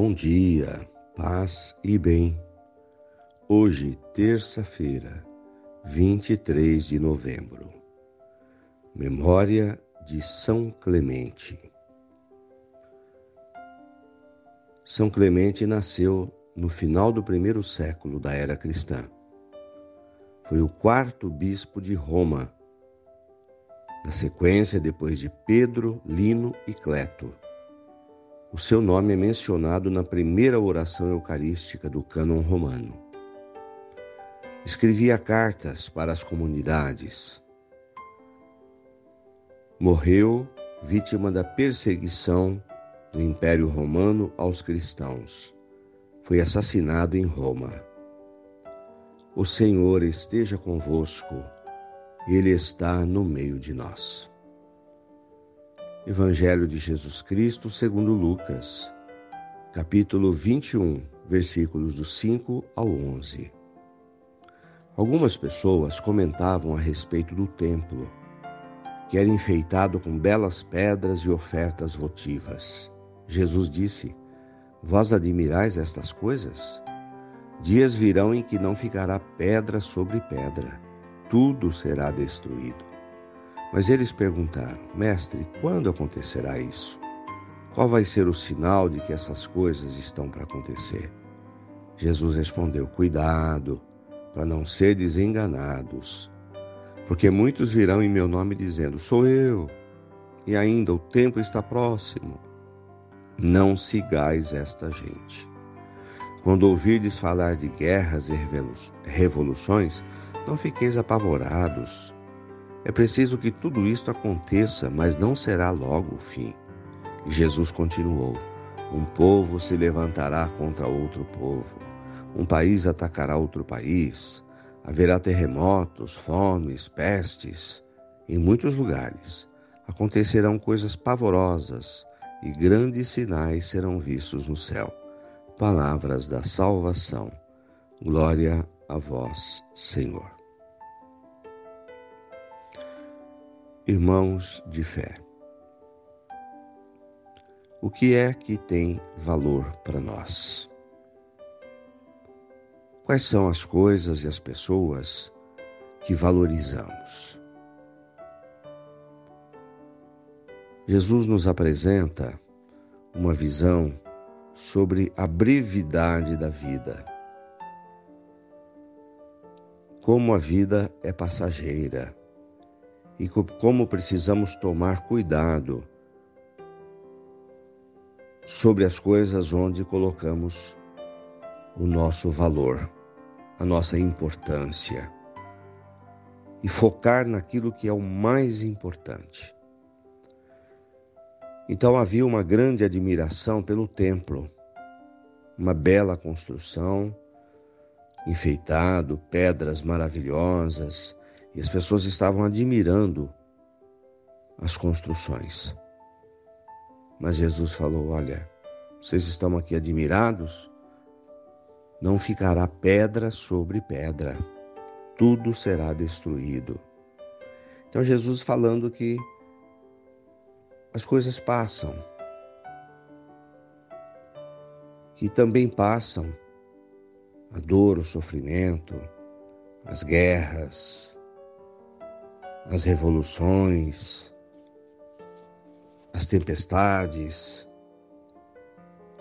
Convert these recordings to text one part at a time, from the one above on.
Bom dia, paz e bem. Hoje, terça-feira, 23 de novembro. Memória de São Clemente. São Clemente nasceu no final do primeiro século da era cristã. Foi o quarto bispo de Roma, na sequência depois de Pedro, Lino e Cleto o seu nome é mencionado na primeira oração eucarística do cânon romano. Escrevia cartas para as comunidades. Morreu vítima da perseguição do Império Romano aos cristãos. Foi assassinado em Roma. O Senhor esteja convosco, Ele está no meio de nós. Evangelho de Jesus Cristo segundo Lucas, capítulo 21, versículos do 5 ao 11. Algumas pessoas comentavam a respeito do templo, que era enfeitado com belas pedras e ofertas votivas. Jesus disse: Vós admirais estas coisas? Dias virão em que não ficará pedra sobre pedra, tudo será destruído. Mas eles perguntaram: Mestre, quando acontecerá isso? Qual vai ser o sinal de que essas coisas estão para acontecer? Jesus respondeu: Cuidado, para não ser desenganados. Porque muitos virão em meu nome dizendo: Sou eu. E ainda o tempo está próximo. Não sigais esta gente. Quando ouvirdes falar de guerras e revoluções, não fiqueis apavorados é preciso que tudo isto aconteça, mas não será logo o fim. Jesus continuou: Um povo se levantará contra outro povo, um país atacará outro país, haverá terremotos, fomes, pestes. Em muitos lugares acontecerão coisas pavorosas e grandes sinais serão vistos no céu. Palavras da salvação. Glória a vós, Senhor. Irmãos de fé, o que é que tem valor para nós? Quais são as coisas e as pessoas que valorizamos? Jesus nos apresenta uma visão sobre a brevidade da vida. Como a vida é passageira e como precisamos tomar cuidado sobre as coisas onde colocamos o nosso valor, a nossa importância e focar naquilo que é o mais importante. Então havia uma grande admiração pelo templo, uma bela construção, enfeitado, pedras maravilhosas, e as pessoas estavam admirando as construções. Mas Jesus falou: Olha, vocês estão aqui admirados? Não ficará pedra sobre pedra, tudo será destruído. Então, Jesus falando que as coisas passam, que também passam a dor, o sofrimento, as guerras, as revoluções, as tempestades.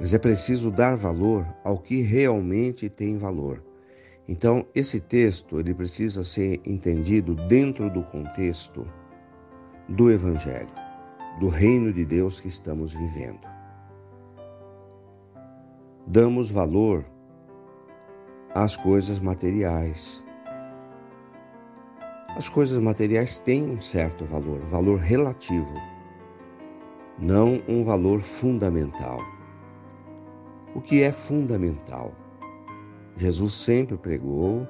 Mas é preciso dar valor ao que realmente tem valor. Então, esse texto ele precisa ser entendido dentro do contexto do evangelho, do reino de Deus que estamos vivendo. Damos valor às coisas materiais, as coisas materiais têm um certo valor, valor relativo, não um valor fundamental. O que é fundamental? Jesus sempre pregou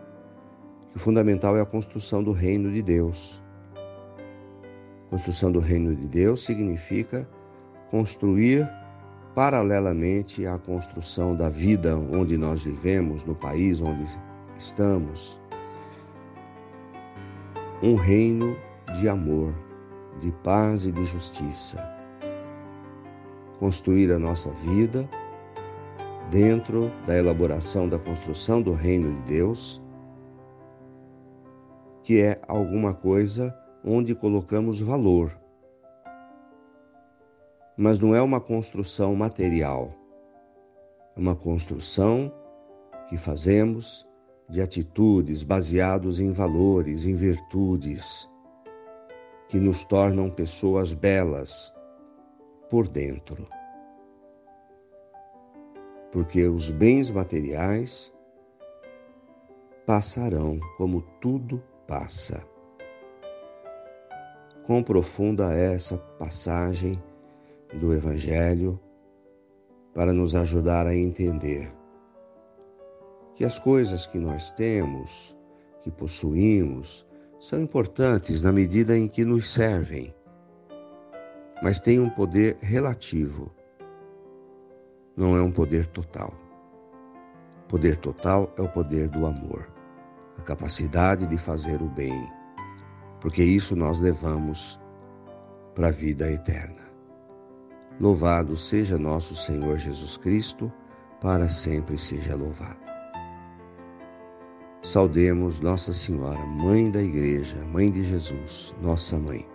que o fundamental é a construção do reino de Deus. Construção do reino de Deus significa construir paralelamente à construção da vida onde nós vivemos, no país onde estamos, um reino de amor, de paz e de justiça. Construir a nossa vida dentro da elaboração da construção do reino de Deus, que é alguma coisa onde colocamos valor. Mas não é uma construção material, é uma construção que fazemos de atitudes baseados em valores, em virtudes, que nos tornam pessoas belas por dentro porque os bens materiais passarão como tudo passa. Quão profunda é essa passagem do Evangelho para nos ajudar a entender que as coisas que nós temos, que possuímos, são importantes na medida em que nos servem, mas têm um poder relativo não é um poder total. Poder total é o poder do amor, a capacidade de fazer o bem, porque isso nós levamos para a vida eterna. Louvado seja nosso Senhor Jesus Cristo, para sempre seja louvado. Saudemos Nossa Senhora, Mãe da Igreja, Mãe de Jesus, nossa Mãe.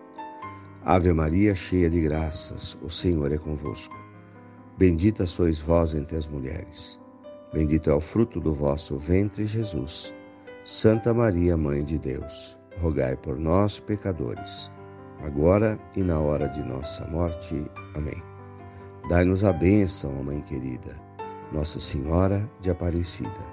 Ave Maria, cheia de graças, o Senhor é convosco. Bendita sois vós entre as mulheres. Bendito é o fruto do vosso ventre, Jesus. Santa Maria, Mãe de Deus, rogai por nós, pecadores, agora e na hora de nossa morte. Amém. Dai-nos a bênção, Mãe querida, Nossa Senhora de Aparecida.